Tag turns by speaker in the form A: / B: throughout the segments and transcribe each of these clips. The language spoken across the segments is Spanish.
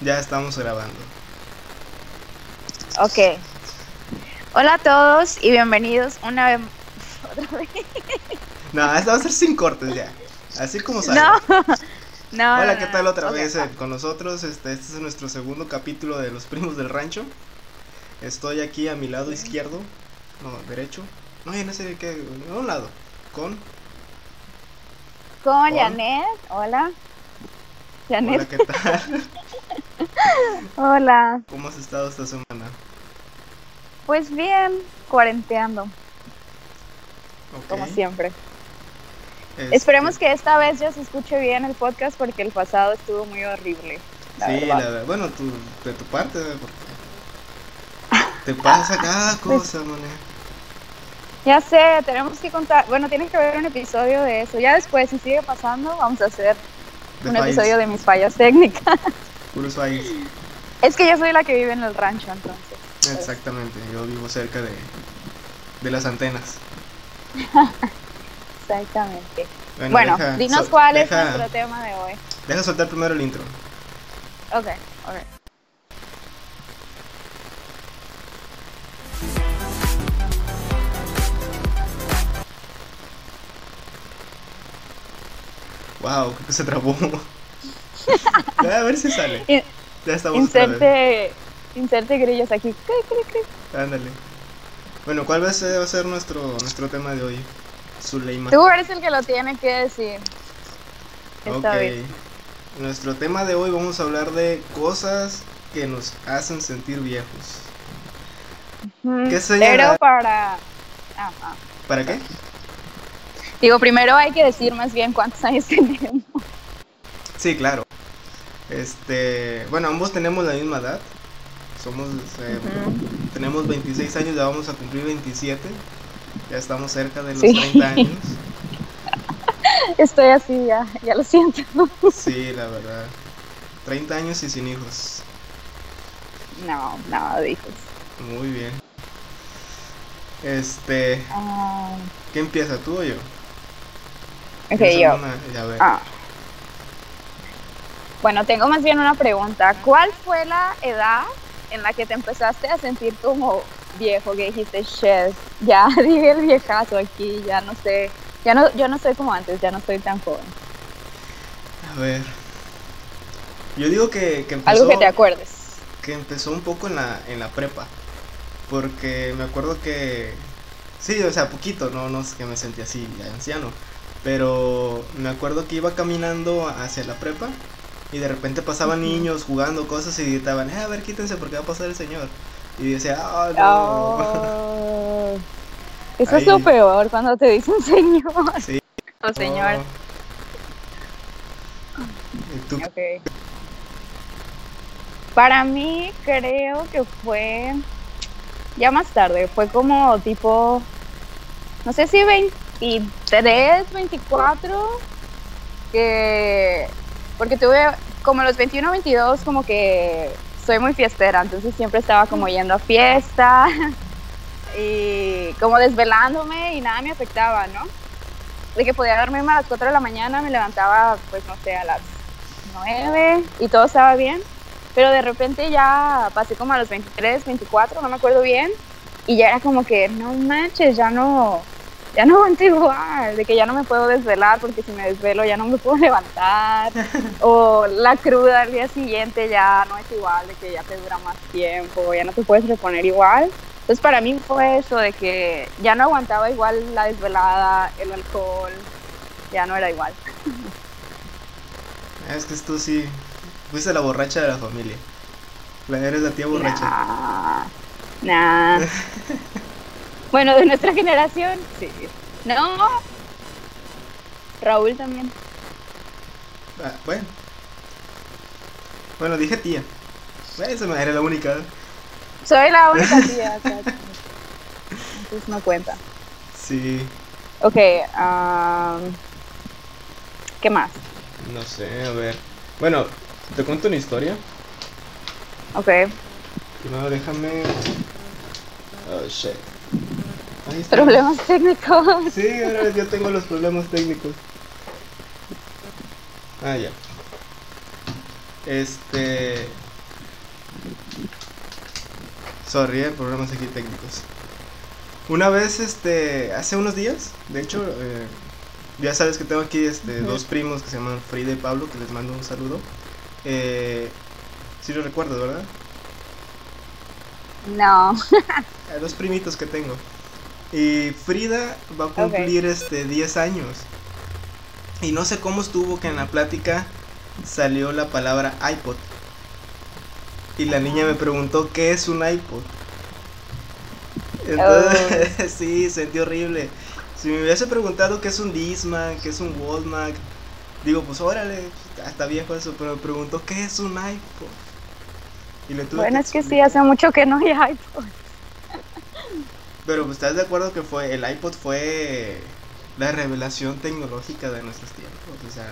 A: Ya estamos grabando.
B: Ok. Hola a todos y bienvenidos una vez. Otra vez.
A: No, esta va a ser sin cortes ya. Así como sale.
B: No. No.
A: Hola, ¿qué
B: no.
A: tal otra vez eh, con nosotros? Este, este es nuestro segundo capítulo de Los Primos del Rancho. Estoy aquí a mi lado izquierdo, no, derecho. No, ya no sé qué, a un lado. Con,
B: Con
A: Hola.
B: Janet. Hola.
A: hola,
B: Janet.
A: ¿qué tal?
B: Hola.
A: ¿Cómo has estado esta semana?
B: Pues bien, cuarenteando, como siempre.
A: este,
B: Esperemos que esta vez ya se escuche bien el podcast porque el pasado estuvo muy horrible. La
A: Sí,
B: verdad.
A: la verdad, bueno, tu, de tu parte, porque te pasa cada
B: Pues
A: cosa, mané.
B: Ya sé, tenemos que contar. Bueno, tienes que ver un episodio de eso. Ya después, si sigue pasando, vamos a hacer un episodio de mis fallas técnicas.
A: puros.
B: Es que yo soy la que vive en el rancho, entonces.
A: Exactamente, yo vivo cerca de, de las antenas.
B: Exactamente. Bueno,
A: deja-
B: dinos
A: so-
B: cuál es nuestro tema de hoy.
A: Deja soltar primero el intro.
B: Ok, ok.
A: Wow, creo que se trabó. a ver si sale.
B: In-
A: Ya estamos.
B: Inserte, inserte grillos aquí.
A: Ándale. Bueno, ¿cuál va a ser, va a ser nuestro, nuestro tema de hoy? Zuleima.
B: Tú eres el que lo tiene que decir. Esta
A: Ok.
B: vez.
A: Nuestro tema de hoy vamos a hablar de cosas que nos hacen sentir viejos. ¿Qué señala?
B: Pero para. ah, ah.
A: ¿Para qué?
B: Digo, primero hay que decir más bien cuántos años tenemos.
A: Sí, claro. Este, bueno, ambos tenemos la misma edad. Somos, eh, tenemos 26 años, ya vamos a cumplir 27. Ya estamos cerca de los
B: Sí.
A: 30 años.
B: Estoy así ya, ya lo siento.
A: Sí, la verdad. 30 años y sin hijos.
B: No, no, dices.
A: Muy bien. Este,
B: Ah,
A: ¿qué empieza tú o yo?
B: ok,
A: ¿Tienes
B: yo.
A: Ya, ver.
B: Ah. Bueno, tengo más bien una pregunta. ¿Cuál fue la edad en la que te empezaste a sentir como viejo? Que dijiste, shit, ya dije el viejazo aquí, ya no sé. Ya no, yo no soy como antes, ya no soy tan joven.
A: A ver. Yo digo que, que empezó.
B: Algo que te acuerdes.
A: que empezó un poco en la, en la prepa. Porque me acuerdo que. Sí, o sea, poquito, no, no es que me sentí así, ya anciano. Pero me acuerdo que iba caminando hacia la prepa y de repente pasaban niños jugando cosas y gritaban, eh, a ver, quítense porque va a pasar el señor. Y decía, ah, no.
B: Oh. Eso es lo peor cuando te dicen señor
A: Sí.
B: o señor.
A: no. ¿Y tú?
B: Para mí creo que fue ya más tarde, fue como tipo, no sé si 23, 24, que, porque tuve como los 21, 22 como que soy muy fiestera, entonces siempre estaba como yendo a fiesta y como desvelándome y nada me afectaba, ¿no? De que podía dormirme a las 4 de la mañana, me levantaba pues no sé, a las 9 y todo estaba bien. Pero de repente ya pasé como a los 23, 24, no me acuerdo bien. Y ya era como que, no manches, ya no, ya no aguanto igual. De que ya no me puedo desvelar porque si me desvelo ya no me puedo levantar. o la cruda al día siguiente ya no es igual, de que ya te dura más tiempo, ya no te puedes reponer igual. Entonces para mí fue eso de que ya no aguantaba igual la desvelada, el alcohol, ya no era igual.
A: Es que tú sí, fuiste la borracha de la familia. La eres la tía borracha.
B: Nah, nah. bueno, de nuestra generación, sí. No. Raúl también.
A: Ah, bueno. Bueno, dije tía. Esa me era la única.
B: Soy la única tía. acá. Entonces no cuenta.
A: Sí,
B: Ok, am, ¿qué más?
A: no sé, a ver. Bueno, te cuento una historia.
B: Ok.
A: Primero déjame. Oh shit. Ahí está.
B: Problemas técnicos.
A: Sí, ahora yo tengo los problemas técnicos. Ah, ya. Este. Sorry, eh, problemas aquí técnicos. Una vez, este, hace unos días, de hecho, eh, ya sabes que tengo aquí este, dos primos que se llaman Frida y Pablo, que les mando un saludo. Eh, sí lo recuerdo, ¿verdad?
B: No.
A: dos primitos que tengo. Y Frida va a cumplir este 10 años. Y no sé cómo estuvo que en la plática salió la palabra iPod. Y la niña me preguntó qué es un iPod. Entonces, oh. sí, sentí horrible. Si me hubiese preguntado qué es un Disman, qué es un Walmart, digo, pues órale, está viejo eso, pero me preguntó qué es un iPod.
B: Y le tuve bueno, es que sí, hace mucho que no hay iPod.
A: Pero pues, estás de acuerdo que fue el iPod fue la revelación tecnológica de nuestros tiempos, o sea,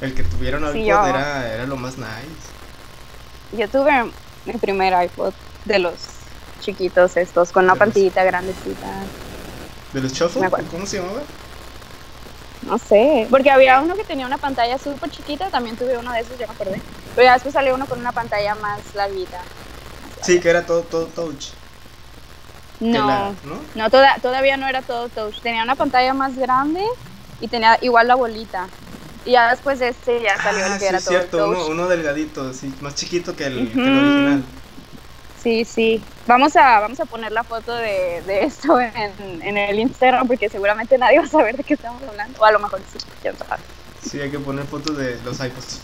A: el que tuvieron iPod era, era lo más nice.
B: Yo tuve mi primer iPod de los chiquitos estos, con la pantillita grandecita.
A: ¿De los Shuffle? ¿Cómo se llamaba?
B: No sé, porque había uno que tenía una pantalla súper chiquita, también tuve uno de esos, ya me acordé. Pero ya después salió uno con una pantalla más larguita.
A: sí, que era todo, todo touch.
B: No, no, todavía no era todo touch. Tenía una pantalla más grande y tenía igual la bolita. Y ya después de este ya salió el
A: ah,
B: que era
A: todo cierto, uno, uno, delgadito, sí, más chiquito que el, original.
B: Sí, sí. Vamos a, vamos a poner la foto de, de esto en, en, el Instagram porque seguramente nadie va a saber de qué estamos hablando. O a lo mejor sí, ya
A: Sí, hay que poner fotos de los iPods.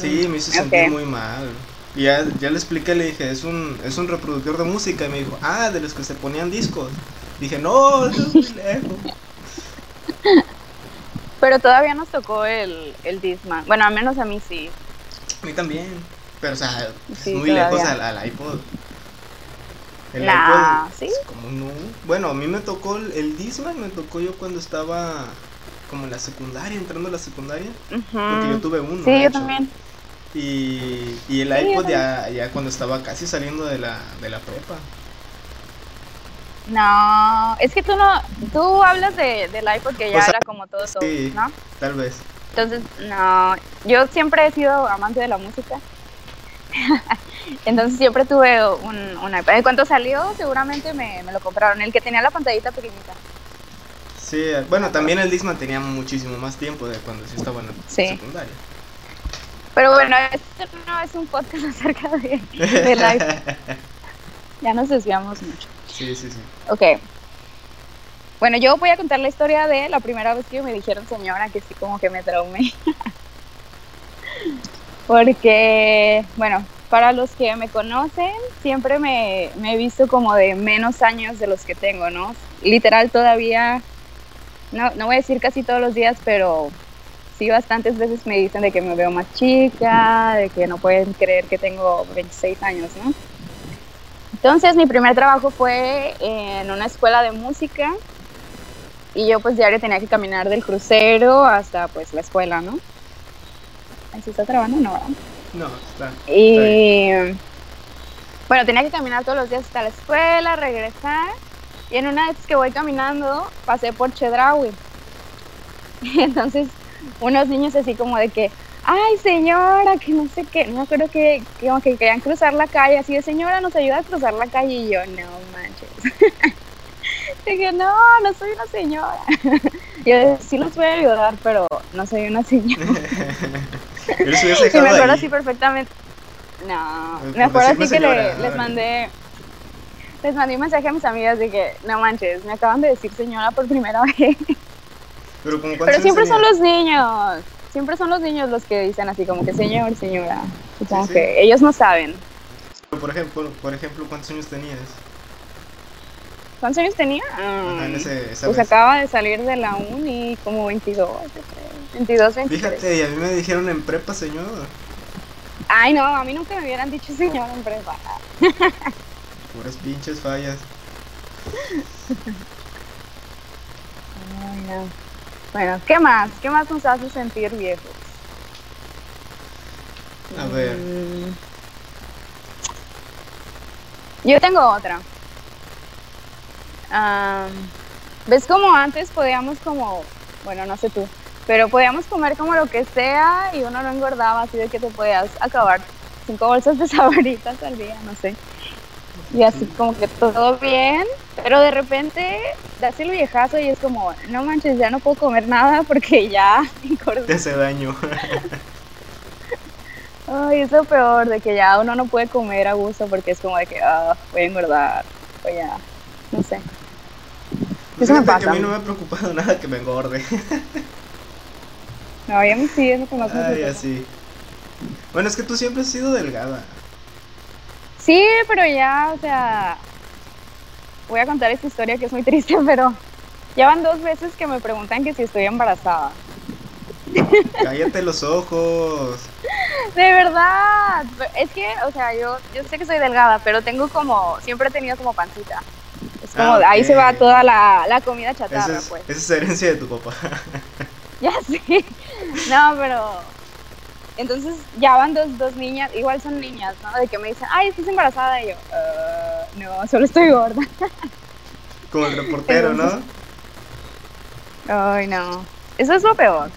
A: Sí, me hizo sentir muy mal. Y ya, ya le expliqué, le dije, es un, es un reproductor de música. Y me dijo, ah, de los que se ponían discos. Dije, no, eso es muy lejos.
B: Pero todavía nos tocó el, el Disman. Bueno, al menos a mí sí.
A: A mí también. Pero, o sea, es muy lejos al, al, iPod.
B: El iPod. ¿sí?
A: como no. Bueno, a mí me tocó el, el Disman, me tocó yo cuando estaba como en la secundaria, entrando a la secundaria. Porque yo tuve uno.
B: Sí, yo también.
A: Y, y el iPod ya, ya cuando estaba casi saliendo de la, de la prepa.
B: No, es que tú no, tú hablas de, del iPod que ya era como todo, todo sí, ¿no?
A: Tal vez.
B: Entonces, no, yo siempre he sido amante de la música. Entonces siempre tuve un, un iPod. En cuanto salió, seguramente me, me, lo compraron. El que tenía la pantallita pequeñita.
A: Sí, bueno, también el Disman tenía muchísimo más tiempo de cuando sí estaba en la secundaria.
B: Pero bueno, este no es un podcast acerca de, de iPod. ya nos desviamos mucho.
A: Sí, sí, sí.
B: Ok. Bueno, yo voy a contar la historia de la primera vez que me dijeron señora, que sí como que me traumé. Porque, bueno, para los que me conocen, siempre me, he visto como de menos años de los que tengo, ¿no? Literal todavía, no, no voy a decir casi todos los días, pero sí bastantes veces me dicen de que me veo más chica, de que no pueden creer que tengo 26 años, ¿no? Entonces mi primer trabajo fue en una escuela de música y yo pues diario tenía que caminar del crucero hasta pues la escuela, ¿no? ¿Se está trabajando? No,
A: ¿verdad? No, está.
B: Y bueno, tenía que caminar todos los días hasta la escuela, regresar. Y en una vez que voy caminando, pasé por Chedraui. Entonces, unos niños así como de que, ay señora, que no sé qué, no creo que, que, que querían cruzar la calle, así de señora, nos ayuda a cruzar la calle y yo, no manches. Dije, no, no soy una señora. yo sí los voy a ayudar, pero no soy una señora. sí, me acuerdo así perfectamente. No, me acuerdo así que les mandé les mandé un mensaje a mis amigas de que, no manches, me acaban de decir señora por primera vez.
A: Pero, como
B: Pero siempre son los niños siempre son los niños los que dicen así como que señor, señora. Como que ellos no saben.
A: Por ejemplo, por ejemplo, ¿cuántos años tenías?
B: ¿Cuántos años tenía?
A: en ese,
B: pues acaba de salir de la uni, como 22, 22, 23.
A: Fíjate, y a mí me dijeron en prepa, señor.
B: Ay, no, a mí nunca me hubieran dicho señor en prepa.
A: Puras pinches fallas.
B: Ay, no. Bueno, ¿qué más? ¿Qué más nos hace sentir viejos?
A: A ver.
B: Mm. Yo tengo otra. ¿Ves como antes podíamos como, bueno, no sé tú, pero podíamos comer como lo que sea y uno no engordaba así de que te podías acabar cinco bolsas de sabritas al día, no sé. Y así como que todo bien, pero de repente das el viejazo y es como, no manches, ya no puedo comer nada porque ya
A: Te hace daño.
B: Ay, es lo peor, de que ya uno no puede comer a gusto porque es como de que, ah, voy a engordar, o ya, no sé.
A: Eso me pasa. Que a mí no me ha preocupado nada que me engorde.
B: no, ya me sí, es lo que más me
A: Ay, así. Bueno, es que tú siempre has sido delgada.
B: Sí, pero ya, o sea, voy a contar esta historia que es muy triste, pero ya van dos veces que me preguntan que si estoy embarazada.
A: Cállate los ojos.
B: De verdad. Es que, o sea, yo, yo sé que soy delgada, pero tengo como, siempre he tenido como pancita. Es como, ah, ahí se va toda la, la comida chatarra, pues.
A: Esa es herencia de tu papá.
B: ya sí. No, pero entonces ya van dos, dos niñas, igual son niñas, ¿no? De que me dicen, ay, estás embarazada. Y yo, uh, no, solo estoy gorda.
A: Como el reportero, ¿no?
B: Ay, no. Eso es lo peor.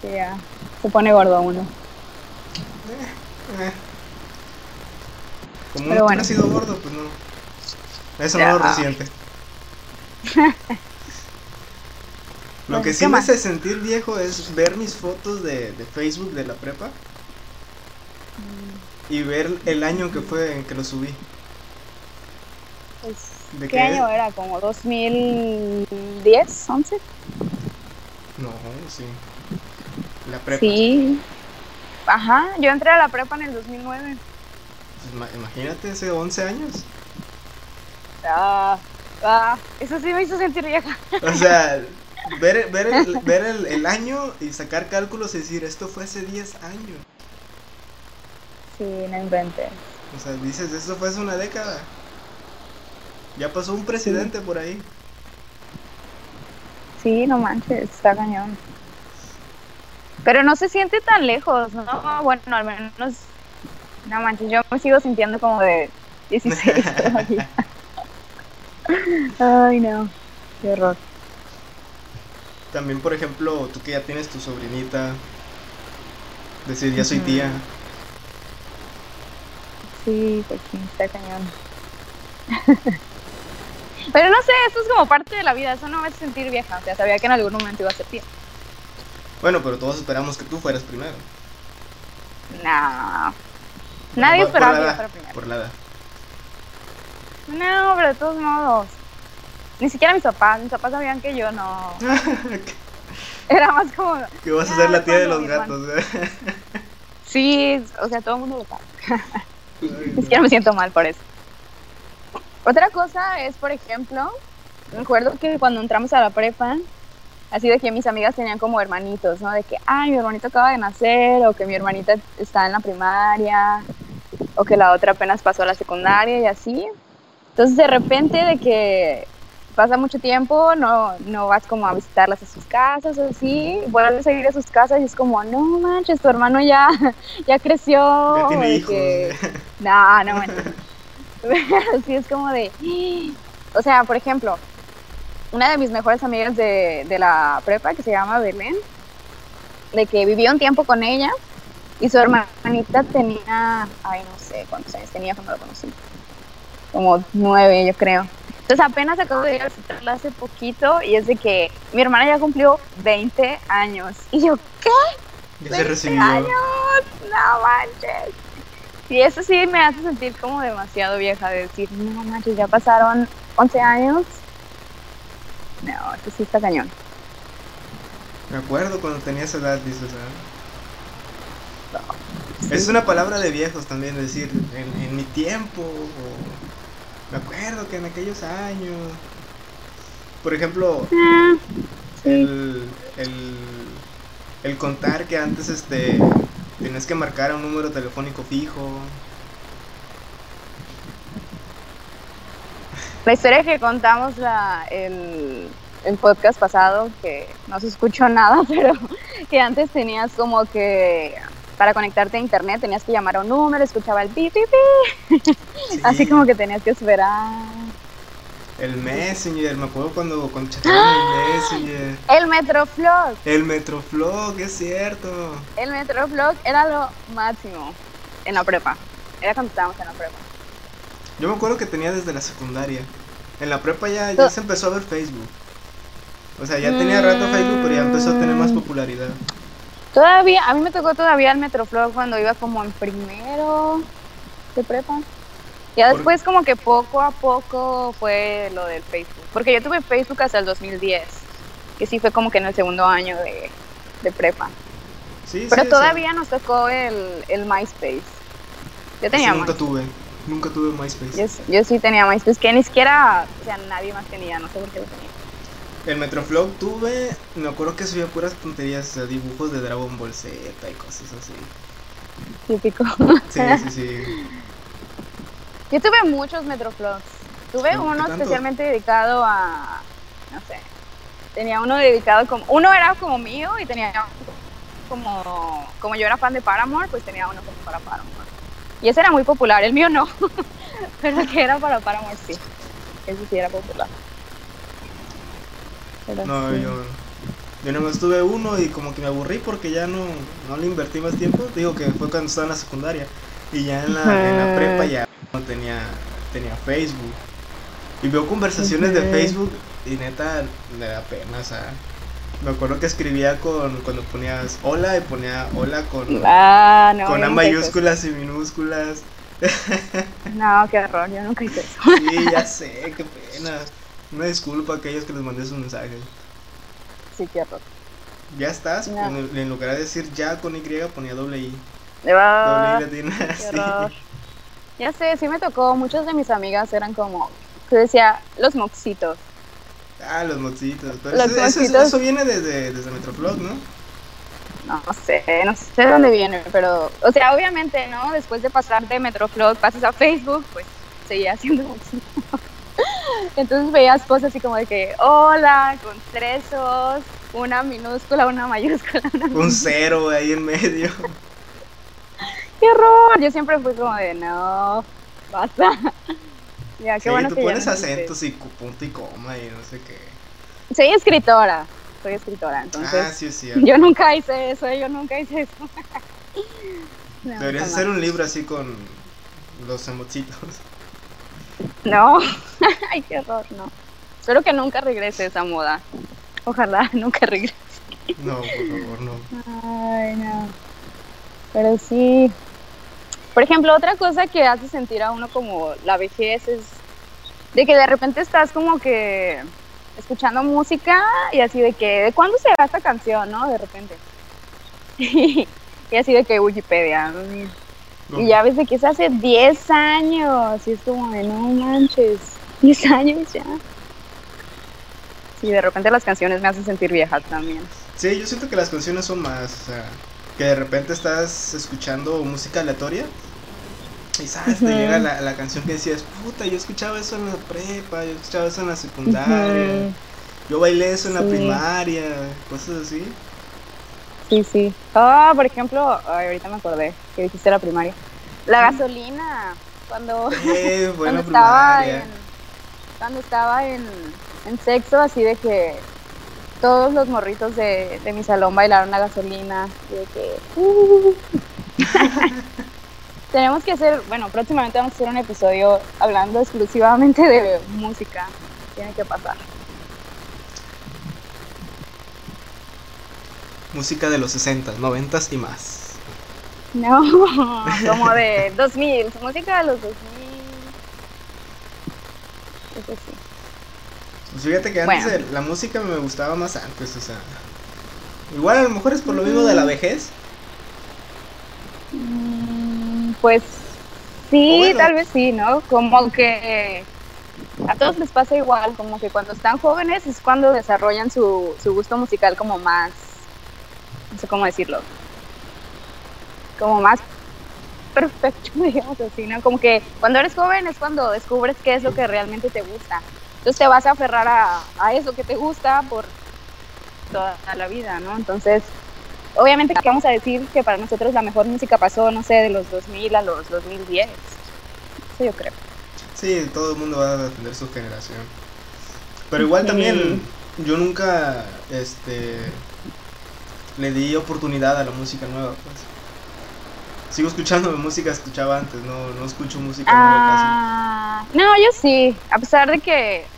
B: que ya se pone gordo uno. Eh, eh.
A: Como uno bueno. ha sido gordo, pues no. Eso no lo reciente. Lo que sí me hace sentir viejo es ver mis fotos de, Facebook de la prepa y ver el año que fue en que lo subí.
B: Pues, ¿De ¿Qué, año era? ¿Como 2010, 11?
A: No, sí. La prepa.
B: Sí. Ajá, yo entré a la prepa en el 2009.
A: Pues, imagínate, hace 11 años.
B: Ah, ah, eso sí me hizo sentir vieja.
A: O sea, ver, ver, el, ver el, año y sacar cálculos y decir, esto fue hace 10 años.
B: Sí, no inventes.
A: O sea, dices, esto fue hace una década. Ya pasó un presidente por ahí.
B: Sí, no manches, está cañón. Pero no se siente tan lejos, ¿no? Bueno, al menos, no manches, yo me sigo sintiendo como de 16 todavía. Ay, no, qué horror.
A: También, por ejemplo, tú que ya tienes tu sobrinita, decir, ya soy tía.
B: Sí, pues sí, está cañón. Pero no sé, eso es como parte de la vida, eso no me hace sentir vieja, o sea, sabía que en algún momento iba a ser tía.
A: Bueno, pero todos esperamos que tú fueras primero.
B: No. Nadie esperaba que yo fuera primero.
A: Por nada.
B: No, pero de todos modos. Ni siquiera mis papás, mis papás sabían que yo no. Era más como.
A: Que vas a ser la tía de los gatos, ¿eh?
B: Sí, o sea, todo el mundo lo sabe. Ni siquiera me siento mal por eso. Otra cosa es, por ejemplo, me acuerdo que cuando entramos a la prepa, así de que mis amigas tenían como hermanitos, ¿no? De que, ay, mi hermanito acaba de nacer, o que mi hermanita está en la primaria, o que la otra apenas pasó a la secundaria y así. Entonces, de repente, de que pasa mucho tiempo, no, no vas como a visitarlas a sus casas o así, vuelves a ir a sus casas y es como, no manches, tu hermano ya, ya creció.
A: Ya tiene hijos.
B: No, no manches. Así es como de, o sea, por ejemplo, una de mis mejores amigas de, de la prepa que se llama Belén, de que vivió un tiempo con ella y su hermanita tenía, ay, no sé cuántos años tenía cuando lo conocí, como nueve, yo creo. Entonces apenas acabo de ir a visitarla hace poquito y es de que mi hermana ya cumplió 20 años. Y yo, ¿qué?
A: Ya se recibió.
B: años? No manches. Y eso sí me hace sentir como demasiado vieja de decir, no manches, ya pasaron 11 años. No, esto sí está cañón.
A: Me acuerdo cuando tenía esa edad, dices, Es una palabra de viejos también, decir, en, en mi tiempo, me acuerdo que en aquellos años. Por ejemplo, ah, el, el, contar que antes este tenías que marcar un número telefónico fijo.
B: La historia que contamos la, el, el podcast pasado, que no se escuchó nada, pero que antes tenías como que para conectarte a internet tenías que llamar a un número, escuchaba el pi, pi, pi. Así como que tenías que esperar.
A: El Messenger, me acuerdo cuando, cuando el Messenger.
B: El Metroflog.
A: El Metroflog, es cierto.
B: El Metroflog era lo máximo. en la prepa. Era cuando estábamos en la prepa.
A: Yo me acuerdo que tenía desde la secundaria. En la prepa ya, ya se empezó a ver Facebook. O sea, ya tenía rato Facebook, pero ya empezó a tener más popularidad.
B: Todavía, a mí me tocó todavía el Metroflog cuando iba como en primero de prepa. Ya después como que poco a poco fue lo del Facebook. Porque yo tuve Facebook hasta el 2010. Que sí fue como que en el segundo año de, de prepa.
A: Sí,
B: Pero
A: sí,
B: todavía nos tocó el, el MySpace. Yo tenía
A: sí, nunca
B: MySpace.
A: tuve. Nunca tuve MySpace.
B: Yo, sí- yo sí tenía MySpace, que ni siquiera, o sea, nadie más tenía, no sé por qué lo tenía.
A: El Metroflog tuve, me acuerdo que subía puras tonterías, o sea, dibujos de Dragon Ball Z y cosas así.
B: Típico.
A: Sí, sí, sí.
B: Yo tuve muchos Metroflogs. Tuve
A: ¿Qué
B: uno especialmente dedicado a, no sé, tenía uno dedicado como, uno era como mío y tenía como, como yo era fan de Paramore, pues tenía uno como para Paramore. Y ese era muy popular, el mío no, pero el que era para Paramore sí, ese sí era popular. Pero
A: No,
B: sí.
A: yo, yo nomás tuve uno y como que me aburrí porque ya no, no le invertí más tiempo. Digo que fue cuando estaba en la secundaria. Y ya en la, en la prepa ya no tenía, tenía Facebook. Y veo conversaciones de. Facebook y neta me da pena, o sea. Me acuerdo que escribía con cuando ponías hola y ponía hola con,
B: Ah, no,
A: con A mayúsculas y minúsculas.
B: No, qué horror, yo nunca hice eso.
A: Sí, ya sé, qué pena. Una disculpa a aquellos que les mandé sus mensajes.
B: Sí, qué horror.
A: Ya estás,
B: No.
A: en, en lugar de decir ya con Y ponía doble I. Doble I latina, sí.
B: Ya sé, sí me tocó. Muchas de mis amigas eran como, que decía, los moxitos.
A: Ah, los moxitos. Pero
B: Los
A: eso,
B: moxitos.
A: eso viene desde, desde Metroflog, ¿no?
B: No sé, no sé de dónde viene, pero, o sea, obviamente, ¿no? Después de pasar de Metroflog, pasas a Facebook, pues seguía siendo moxito. Entonces veías cosas así como de que, hola, con tres O's, una minúscula, una mayúscula, una
A: Un cero ahí en medio.
B: ¡Qué horror! Yo siempre fui como de, no, basta. Ya, qué
A: Sí,
B: bueno
A: tú
B: que ya
A: pones
B: no
A: acentos y punto y coma y no sé qué.
B: Soy escritora, soy escritora, entonces
A: ah, sí
B: yo nunca hice eso, yo nunca hice eso. No,
A: Deberías
B: jamás.
A: hacer un libro así con los emotitos.
B: No, ay, qué horror, no. Espero que nunca regrese esa moda. Ojalá nunca regrese.
A: No, por favor, no.
B: Ay, no. Pero sí. Por ejemplo, otra cosa que hace sentir a uno como la vejez es de que de repente estás como que escuchando música y así de que, ¿de cuándo será esta canción, no? De repente. y así de que Wikipedia. Y ya ves de que es hace 10 años. Y es como de, no manches, 10 años ya. Sí, de repente las canciones me hacen sentir vieja también.
A: Sí, yo siento que las canciones son más, o sea, que de repente estás escuchando música aleatoria y sabes, te llega la, la canción que decías, puta, yo escuchaba eso en la prepa, yo escuchaba eso en la secundaria, yo bailé eso en la primaria, cosas así.
B: Sí, sí. Ah, por ejemplo, ay, ahorita me acordé que dijiste la primaria. La gasolina, cuando,
A: Eh,
B: cuando estaba en, cuando estaba en, en sexto, así de que todos los morritos de, de mi salón bailaron la gasolina y de que uh. tenemos que hacer, bueno, próximamente vamos a hacer un episodio hablando exclusivamente de música. Tiene que pasar.
A: Música de los 60, 90 y más.
B: No, como de 2000, música de los 2000. Eso sí.
A: Pues fíjate que antes
B: Bueno.
A: la música me gustaba más antes, o sea. Igual a lo mejor es por lo mismo de la vejez.
B: Mm, Pues sí,
A: bueno.
B: tal vez sí, ¿no? Como que a todos les pasa igual, como que cuando están jóvenes es cuando desarrollan su, su gusto musical como más, sé cómo decirlo, como más perfecto, digamos así, ¿no? Como que cuando eres joven es cuando descubres qué es lo que realmente te gusta. Entonces te vas a aferrar a, a eso que te gusta por toda la vida, ¿no? Entonces, obviamente que vamos a decir que para nosotros la mejor música pasó, no sé, de los 2000 a los 2010. Eso yo creo.
A: Sí, todo el mundo va a defender su generación. Pero igual
B: Sí.
A: también yo nunca este le di oportunidad a la música nueva, pues. sigo escuchando música que escuchaba antes, no, no escucho música nueva
B: Ah, no, yo sí, a pesar de que,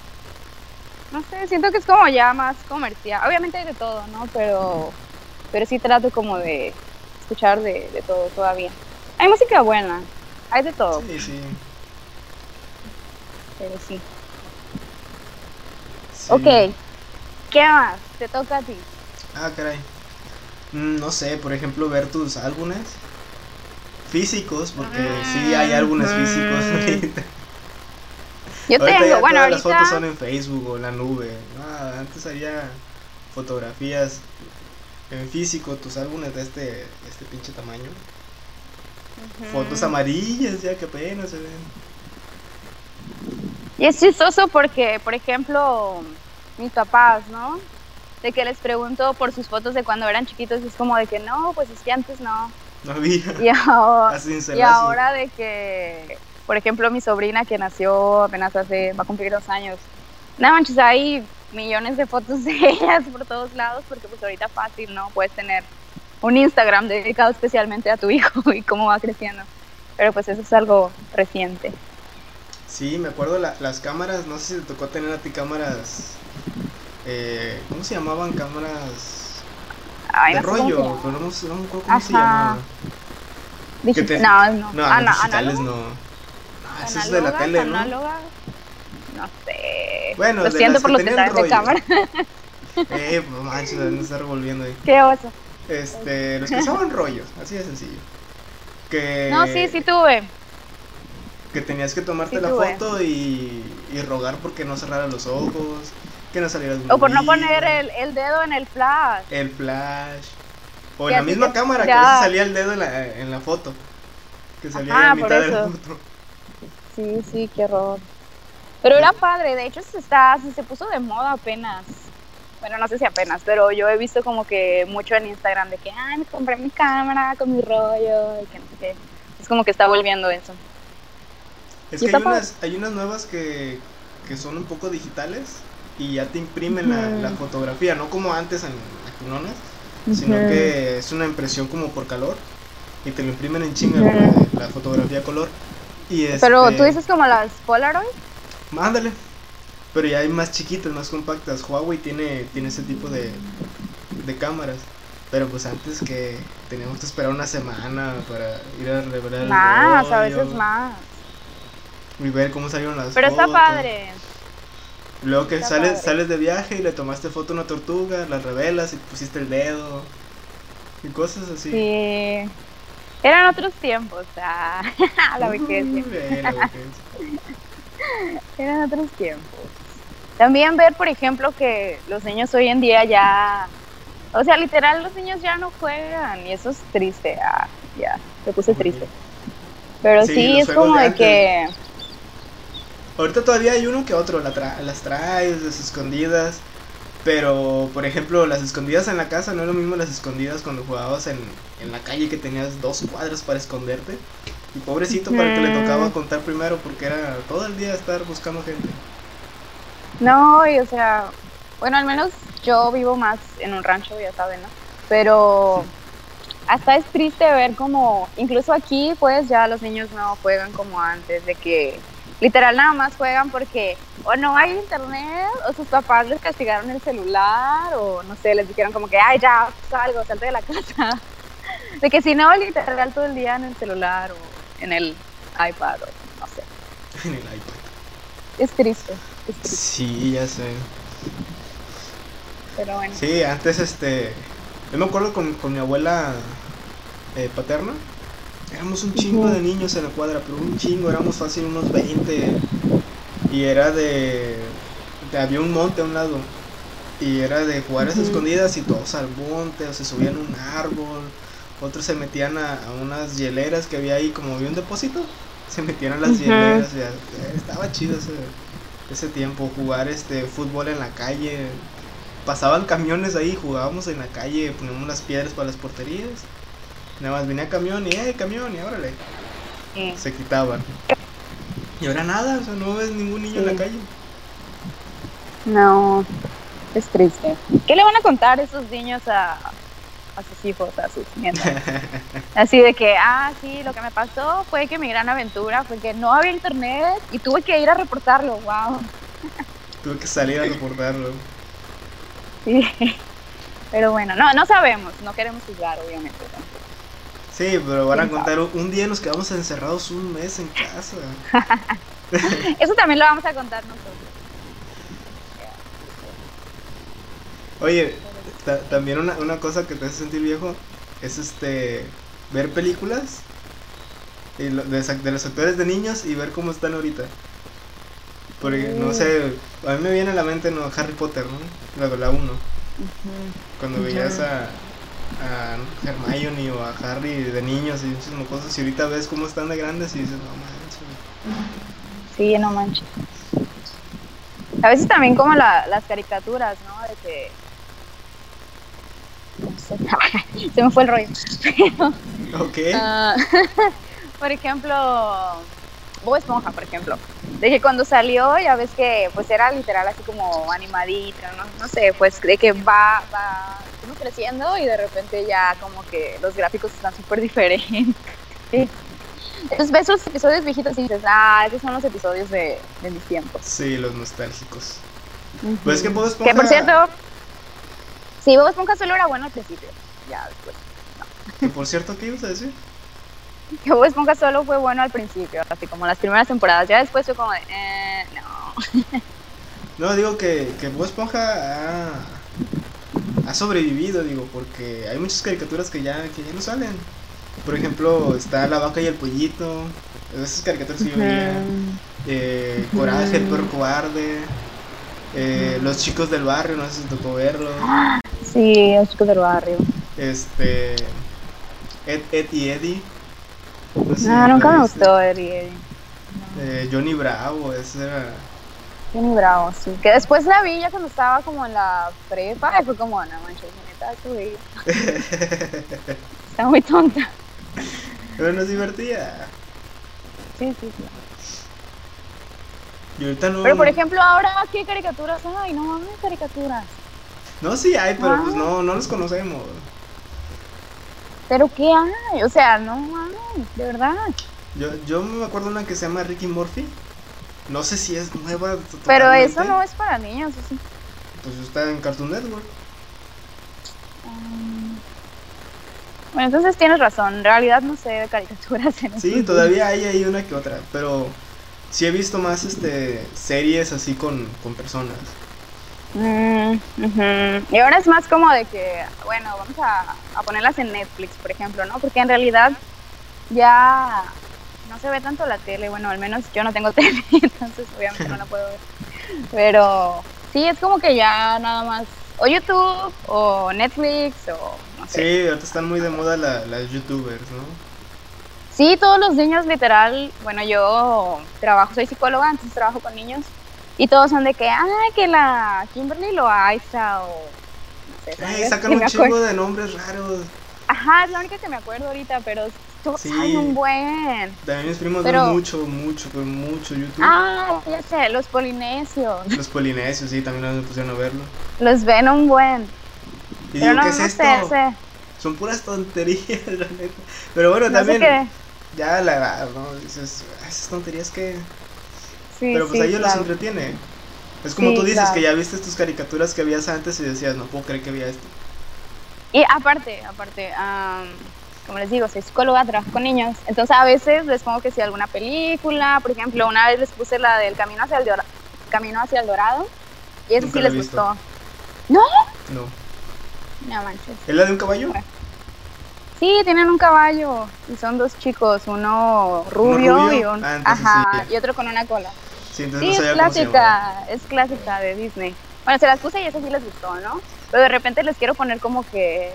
B: no sé, siento que es como ya más comercial. Obviamente hay de todo, ¿no? Pero, pero sí trato como de escuchar de, de todo todavía. Hay música buena, hay de todo,
A: casi. Sí, sí,
B: pero sí.
A: sí.
B: Ok, ¿qué más? Te toca a ti.
A: Ah, caray. Mm, No sé, por ejemplo, ver tus álbumes físicos, porque sí hay álbumes
B: Mm.
A: físicos ahorita.
B: Yo
A: Ahorita
B: tengo,
A: ya
B: bueno,
A: todas las fotos
B: ahorita...
A: son en Facebook o en la nube. Ah, antes había fotografías en físico, tus álbumes de este, de este pinche tamaño. Fotos amarillas ya que apenas se ven.
B: Y es chistoso porque, por ejemplo, mis papás, ¿no? De que les pregunto por sus fotos de cuando eran chiquitos y es como de que no, pues es que antes no.
A: No había.
B: Y ahora, y ahora de que, por ejemplo, mi sobrina que nació apenas hace, va a cumplir dos años. No manches, hay millones de fotos de ellas por todos lados porque pues ahorita fácil, ¿no? Puedes tener un Instagram dedicado especialmente a tu hijo y cómo va creciendo. Pero pues eso es algo reciente.
A: Sí, me acuerdo la- las cámaras, no sé si te tocó tener a ti cámaras. Eh, ¿Cómo se llamaban? Cámaras
B: Ay,
A: de
B: no sé cómo se
A: rollo,
B: llama.
A: pero no, sé- no me acuerdo cómo se
B: Ajá.
A: llamaban.
B: Digi-
A: que te-
B: No, no.
A: No,
B: Ana-
A: digitales
B: ¿análogo?
A: no. Ah, eso es de la tele, ¿no?
B: ¿Análogas? No sé.
A: Bueno,
B: Lo
A: de
B: siento
A: las
B: por los saben de cámara.
A: Eh, no manches, me está revolviendo ahí.
B: ¿Qué oso?
A: Este, los que usaban rollos, así de sencillo. Que,
B: No, sí, sí tuve.
A: que tenías que tomarte
B: Sí
A: la
B: tuve.
A: foto y, y rogar porque no cerrara los ojos, que no saliera
B: O por no poner el, el dedo en el flash.
A: el flash. O en la misma
B: que
A: cámara, que a veces salía el dedo en la, en la foto. Que salía
B: Ajá, por
A: mitad de la foto.
B: Sí, sí, qué horror. Pero era padre, de hecho se está, se, puso de moda apenas. Bueno, no sé si apenas, pero yo he visto como que mucho en Instagram de que, ay, me compré mi cámara con mi rollo y que no sé qué. Es como que está volviendo eso.
A: Es que hay unas, hay unas nuevas que, que son un poco digitales y ya te imprimen la, la fotografía, no como antes en maquinones, sino
B: Ujú.
A: que es una impresión como por calor y te lo imprimen en chinga la, la fotografía a color. Y
B: Pero
A: este,
B: tú dices como las Polaroid.
A: Mándale. Pero ya hay más chiquitas, más compactas. Huawei tiene, tiene ese tipo de, de cámaras. Pero pues antes que teníamos que esperar una semana para ir a revelar el
B: Más, a
A: rollo
B: veces más.
A: Y ver cómo salieron las
B: Pero está
A: fotos.
B: padre.
A: Luego que sales,
B: padre.
A: sales de viaje y le tomaste foto a una tortuga, la revelas y pusiste el dedo. Y cosas así.
B: Sí. Eran otros tiempos, ah, la vejez. Eran otros tiempos. También ver, por ejemplo, que los niños hoy en día ya, o sea, literal, los niños ya no juegan y eso es triste. Ah, ya, me puse triste. Pero
A: Sí,
B: es como
A: de
B: de
A: antes.
B: que,
A: Ahorita todavía hay uno que otro, la tra- las traes, las escondidas. Pero, por ejemplo, las escondidas en la casa no es lo mismo las escondidas cuando jugabas en, en la calle que tenías dos cuadras para esconderte. Y pobrecito para el que le
B: Ujú.
A: tocaba contar primero porque era todo el día estar buscando gente.
B: no, y o sea, bueno, al menos yo vivo más en un rancho, ya saben, ¿no? Pero hasta es triste ver como, incluso aquí, pues ya los niños no juegan como antes, de que literal nada más juegan porque o no hay internet, o sus papás les castigaron el celular, o no sé, les dijeron como que, ay, ya, salgo, salte de la casa. De que si no, literal todo el día en el celular o en el iPad, o no sé.
A: En el iPad.
B: Es triste, es triste,
A: Sí, ya sé.
B: pero bueno.
A: Sí, antes este. Yo me acuerdo con, con mi abuela eh, paterna. Éramos un chingo de niños en la cuadra, pero un chingo, éramos fácil unos 20. Y era de. de- había un monte a un lado. Y era de jugar a
B: Ujú.
A: escondidas y todos al monte, o se subían a un árbol. Otros se metían a, a unas hieleras que había ahí, como había un depósito. Se metían a las
B: Ujú.
A: hieleras. estaba chido ese, ese tiempo, jugar este fútbol en la calle. Pasaban camiones ahí, jugábamos en la calle, poníamos las piedras para las porterías. Nada más venía camión y, ¡eh, camión! Y órale,
B: Sí.
A: se quitaban. Y ahora nada, o sea, no ves ningún niño en la calle.
B: No, es triste. ¿Qué le van a contar esos niños a, a sus hijos, a sus nietos. Así de que, ah, sí, lo que me pasó fue que mi gran aventura fue que no había internet y tuve que ir a reportarlo, wow.
A: Tuve que salir a reportarlo.
B: Sí. Pero bueno, no, no sabemos, no queremos juzgar, obviamente.
A: Sí, pero van a contar, un día nos quedamos encerrados un mes en casa.
B: Eso también lo vamos a contar nosotros.
A: Oye, también una, una cosa que te hace sentir viejo es este ver películas de, de, los actores de niños y ver cómo están ahorita. Porque, no sé, a mí me viene a la mente no, Harry Potter, ¿no? La, la 1. Cuando veías a, a Hermione o a Harry de niños y muchas cosas, y ahorita ves cómo están de grandes y dices, no manches.
B: Sí, no manches. A veces también como la, las caricaturas, ¿no? De que se me fue el rollo.
A: ok.
B: Ah, por ejemplo, Bob Esponja, por ejemplo. De que cuando salió, ya ves que pues era literal así como animadita, ¿no? No sé, pues de que va, va creciendo y de repente ya como que los gráficos están súper diferentes. Entonces ves esos episodios viejitos y dices, ah, esos son los episodios de, de mis tiempos.
A: Sí, los nostálgicos. Pues que Bob Esponja...
B: Que por cierto, Sí, Bob Esponja solo era bueno al principio, ya después. No.
A: Que por cierto, ¿qué ibas a decir?
B: Que Bob Esponja solo fue bueno al principio, así como las primeras temporadas. Ya después fue como de, eh, no.
A: No, digo que, que Bob Esponja ha, ha sobrevivido, digo, porque hay muchas caricaturas que ya, que ya no salen. Por ejemplo, está La Vaca y el Pollito, esas caricaturas que yo veía. Eh, Coraje, el perro cobarde. Eh, los chicos del barrio, no sé si tocó verlo.
B: Sí, los chicos del barrio.
A: Este. Ed, Ed y Eddie.
B: No, nunca me gustó Ed y Eddie.
A: Eh, Johnny Bravo, ese era.
B: Bravo, sí. Que después la vi ya cuando estaba como en la prepa y fue como, no manches, neta, Está muy tonta.
A: Pero nos divertía.
B: Sí, sí, sí.
A: Y ahorita no.
B: Pero por ejemplo, ahora, ¿qué caricaturas hay? No mames, caricaturas.
A: No, sí hay, pero pues no, no los conocemos.
B: ¿Pero qué hay? O sea, no mames, de verdad.
A: Yo, yo me acuerdo una que se llama Ricky Murphy. No sé si es nueva.
B: Pero eso no es para niños, sí?
A: Pues está en Cartoon Network.
B: Um, bueno, entonces tienes razón. En realidad no sé de caricaturas. En
A: sí, todavía hay ahí una que otra. Pero sí he visto más este series así con, con personas.
B: Mm, y ahora es más como de que, bueno, vamos a, a, ponerlas en Netflix, por ejemplo, ¿no? Porque en realidad ya no se ve tanto la tele, bueno, al menos yo no tengo tele, entonces obviamente no la puedo ver. Pero sí, es como que ya nada más, o YouTube, o Netflix, o no sé.
A: Sí, ahorita están muy de moda las youtubers, ¿no?
B: Sí, todos los niños literal, bueno, yo trabajo, soy psicóloga, entonces trabajo con niños y todos son de que, ah, que la Kimberly Loaiza o...
A: No sé, Ay, sacan un chingo de nombres raros.
B: Ajá, es la única que me acuerdo ahorita, pero todos sí. un buen.
A: También mis primos ven mucho, mucho, mucho YouTube.
B: Ah, ya sé, los polinesios.
A: Los polinesios, sí, también me pusieron a verlo.
B: Los ven un buen.
A: Y pero digo, no, ¿qué es no esto? Sé, Son puras tonterías, la neta. Pero bueno, no también, sé ya la edad, ¿no? Dices, esas tonterías que pero pues a ellos los entretiene. Es como tú dices que ya viste tus caricaturas que habías antes y decías, no puedo creer que había esto.
B: Y aparte, aparte, como les digo, soy psicóloga, trabajo con niños, entonces a veces les pongo que si alguna película, por ejemplo, una vez les puse la del Camino hacia el, Dorado, Camino hacia el Dorado y eso sí les gustó. ¿No?
A: No.
B: No manches.
A: ¿Es la de un caballo?
B: Sí, tienen un caballo y son dos chicos, uno rubio, y un, ah, ajá, y otro con una cola.
A: Sí, entonces
B: es clásica, es clásica de Disney. Bueno, se las puse y eso sí les gustó, ¿no? Pero de repente les quiero poner como que,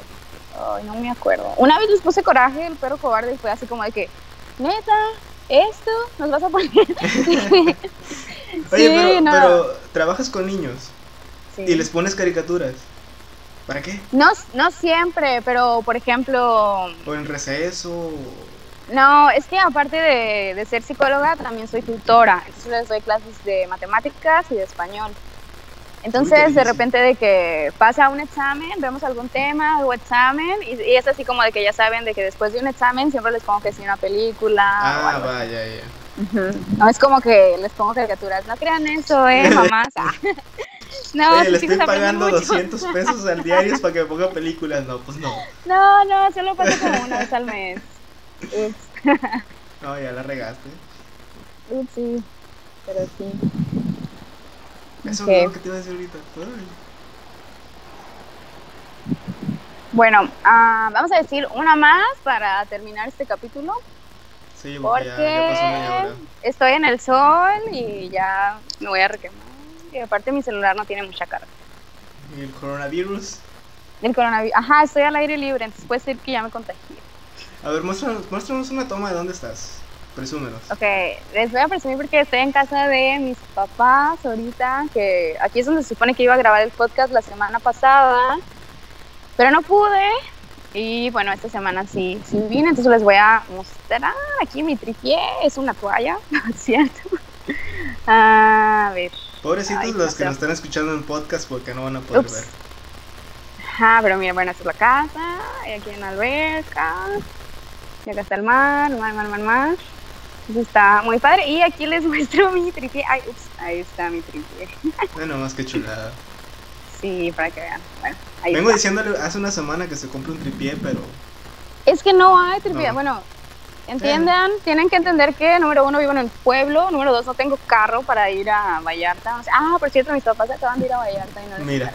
B: ay, no me acuerdo. Una vez les puse Coraje, el perro cobarde, y fue así como de que, neta, esto nos vas a poner.
A: Oye, pero, pero trabajas con niños y les pones caricaturas. ¿Para qué?
B: No, no siempre, pero por ejemplo...
A: ¿O en receso?
B: No, es que aparte de, de, ser psicóloga, también soy tutora. Entonces les doy clases de matemáticas y de español. Entonces, de repente de que pasa un examen, vemos algún tema o examen, y, y, es así como de que ya saben de que después de un examen siempre les pongo que sí una película.
A: Ah, vaya, ya.
B: No es como que les pongo caricaturas, no crean eso, eh, mamás.
A: no, le estoy pagando 200 pesos al diario para que me ponga películas, no, pues no.
B: No, no, solo pasa como una vez al mes.
A: no, ya la regaste.
B: Ups, sí, pero sí.
A: Eso okay. es lo que te iba a decir ahorita.
B: Bueno, uh, vamos a decir una más para terminar este capítulo.
A: Sí, porque, ya, ya pasó
B: estoy en el sol y ya me voy a requemar. Y aparte mi celular no tiene mucha carga.
A: ¿Y el coronavirus?
B: El coronavirus. Ajá, estoy al aire libre, entonces puede ser que ya me contagié.
A: A ver, muéstranos, muéstranos una toma de dónde estás. Presúmenos.
B: Ok, les voy a presumir porque estoy en casa de mis papás ahorita, que aquí es donde se supone que iba a grabar el podcast la semana pasada, pero no pude. Y bueno, esta semana sí, sí vine, entonces les voy a mostrar aquí mi tripié, es una toalla, ¿no es cierto? A ver.
A: Pobrecitos Ay, los que nos están escuchando en podcast porque no van a poder
B: Ups.
A: ver.
B: Ajá, pero mira, bueno, esta es la casa, y aquí en la alberca, y acá está el mar, mar, mar, mar, mar. Está muy padre. Y aquí les muestro mi tripié. Ay, ups, ahí está mi tripié.
A: Bueno, más que chulada.
B: Sí, para que vean. Bueno, ahí
A: Vengo
B: está.
A: diciéndole hace una semana que se compre un tripié, pero
B: Es que no hay tripié.
A: No.
B: Bueno, entiendan, tienen que entender que, número uno, vivo en el pueblo. Número dos, no tengo carro para ir a Vallarta. O sea, ah, por cierto, mis papás acaban de ir a Vallarta y no les
A: Mira.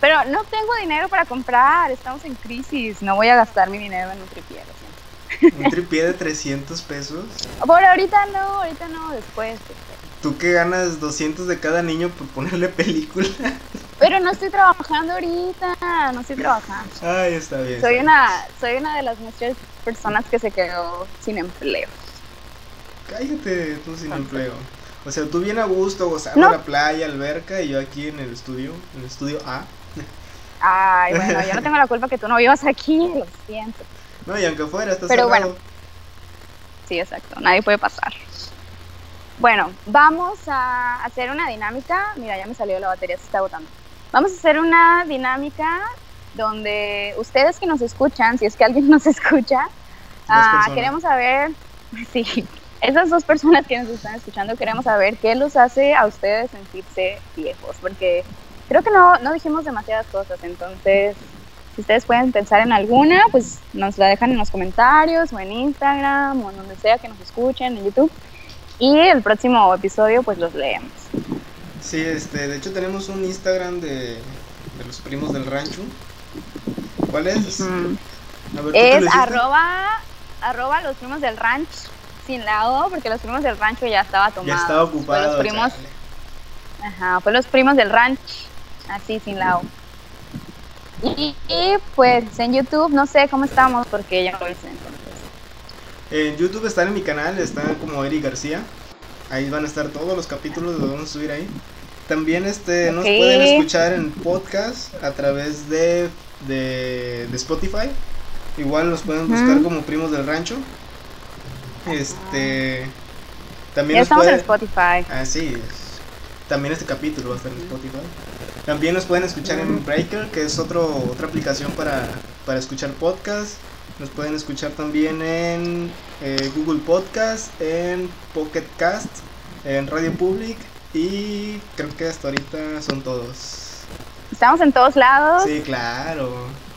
B: Pero no tengo dinero para comprar. Estamos en crisis. No voy a gastar mi dinero en un tripié.
A: un tripié de 300 pesos.
B: Por ahorita no, ahorita no, después. después.
A: Tú que ganas 200 de cada niño por ponerle película.
B: Pero no estoy trabajando ahorita, no estoy trabajando.
A: Ay, está bien.
B: Soy una, soy una de las muchas personas que se quedó sin empleo.
A: Cállate tú sin empleo. O sea, tú bien a gusto, gozando
B: No.
A: la playa, alberca, y yo aquí en el estudio, en el estudio A.
B: Ay, bueno, yo no tengo la culpa que tú no vivas aquí, lo siento.
A: No, y aunque fuera, estás
B: Pero
A: cerrado.
B: bueno. Sí, exacto, nadie puede pasar. Bueno, vamos a hacer una dinámica. Mira, ya me salió la batería, se está agotando. Vamos a hacer una dinámica donde ustedes que nos escuchan, si es que alguien nos escucha, ah, queremos saber, sí, esas dos personas que nos están escuchando, queremos saber qué los hace a ustedes sentirse viejos, porque creo que no, no dijimos demasiadas cosas, entonces si ustedes pueden pensar en alguna, pues nos la dejan en los comentarios o en Instagram o en donde sea que nos escuchen, en YouTube. Y el próximo episodio pues los leemos.
A: Sí, este, de hecho tenemos un Instagram de, de los primos del rancho. ¿Cuál es?
B: Mm.
A: A ver, ¿tú te lo
B: Es arroba, arroba los primos del ranch sin la O, porque los primos del rancho ya estaba tomado.
A: Ya estaba
B: Fue
A: ocupado.
B: los primos,
A: chale.
B: ajá, fue los primos del ranch, así sin la O. Y, y, pues en YouTube no sé cómo estamos porque ya no lo hice entonces.
A: En YouTube están en mi canal, están como Eric García. Ahí van a estar todos los capítulos, los vamos a subir ahí. También este, nos
B: Ok.
A: pueden escuchar en podcast a través de, de, de Spotify. Igual nos pueden buscar como primos del rancho. Este. También
B: Ya
A: nos
B: estamos en Spotify.
A: Ah, sí. También este capítulo va a estar en Spotify. También nos pueden escuchar en. Breaker, que es otro, otra aplicación para, para escuchar podcasts. Nos pueden escuchar también en eh, Google Podcast, en Pocket Cast, en Radio Public y creo que hasta ahorita son todos.
B: Estamos en todos lados.
A: Sí, claro,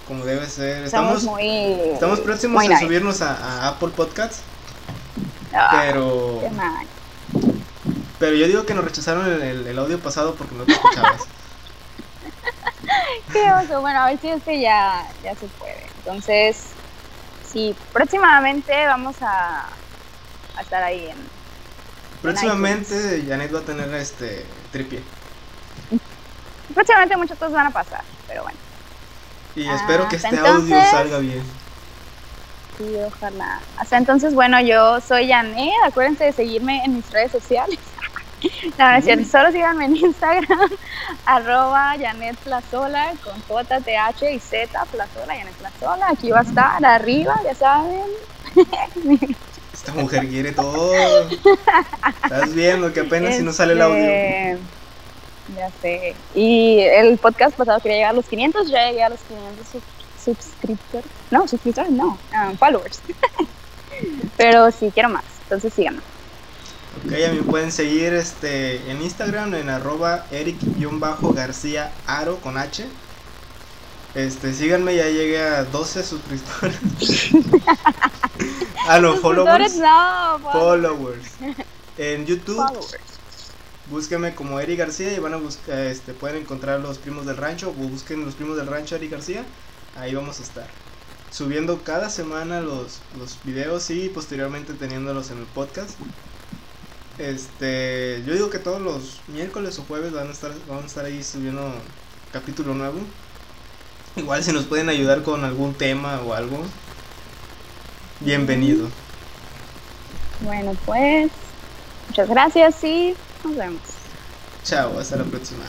A: como debe ser.
B: Estamos,
A: Estamos,
B: muy.
A: estamos próximos
B: muy
A: a
B: nice.
A: subirnos a, a Apple Podcasts,
B: Ah,
A: pero... Pero yo digo que nos rechazaron el, el- el audio pasado porque no te escuchabas.
B: Qué oso. Bueno, a ver si este ya, ya se puede. Entonces, sí, próximamente vamos a, a estar ahí en.
A: Próximamente Janet va a tener este tripié.
B: Próximamente muchas cosas van a pasar, pero bueno.
A: Y
B: Ah,
A: espero que
B: hasta
A: este audio salga bien.
B: Sí, ojalá. Hasta entonces, bueno, yo soy Janet. Acuérdense de seguirme en mis redes sociales. No, es cierto. Solo síganme en Instagram, arroba Janet Plazola, con J, T, H y Z, Plazola, Janet Plazola. Aquí va a estar, arriba, ya saben.
A: Esta mujer quiere todo. Estás viendo que apenas si no sale el audio.
B: Este, Ya sé. Y el podcast pasado quería llegar a los 500, ya llegué a los 500 suscriptores. No, suscriptores no, um, followers. Pero sí, quiero más. Entonces síganme.
A: Ok, a mí pueden seguir este, en Instagram en arroba eric-garcía aro con H. Este, síganme, ya llegué a 12 suscriptores. ah, no, followers.
B: No,
A: followers. En YouTube, búsquenme como Eric García y van a buscar, este, pueden encontrar los primos del rancho o busquen los primos del rancho Eric García. Ahí vamos a estar subiendo cada semana los, los videos y posteriormente teniéndolos en el podcast. Este, yo digo que todos los miércoles o jueves van a estar, van a estar ahí subiendo capítulo nuevo. Igual si nos pueden ayudar con algún tema o algo, bienvenido.
B: Bueno, pues muchas gracias y nos vemos.
A: Chao, hasta la próxima.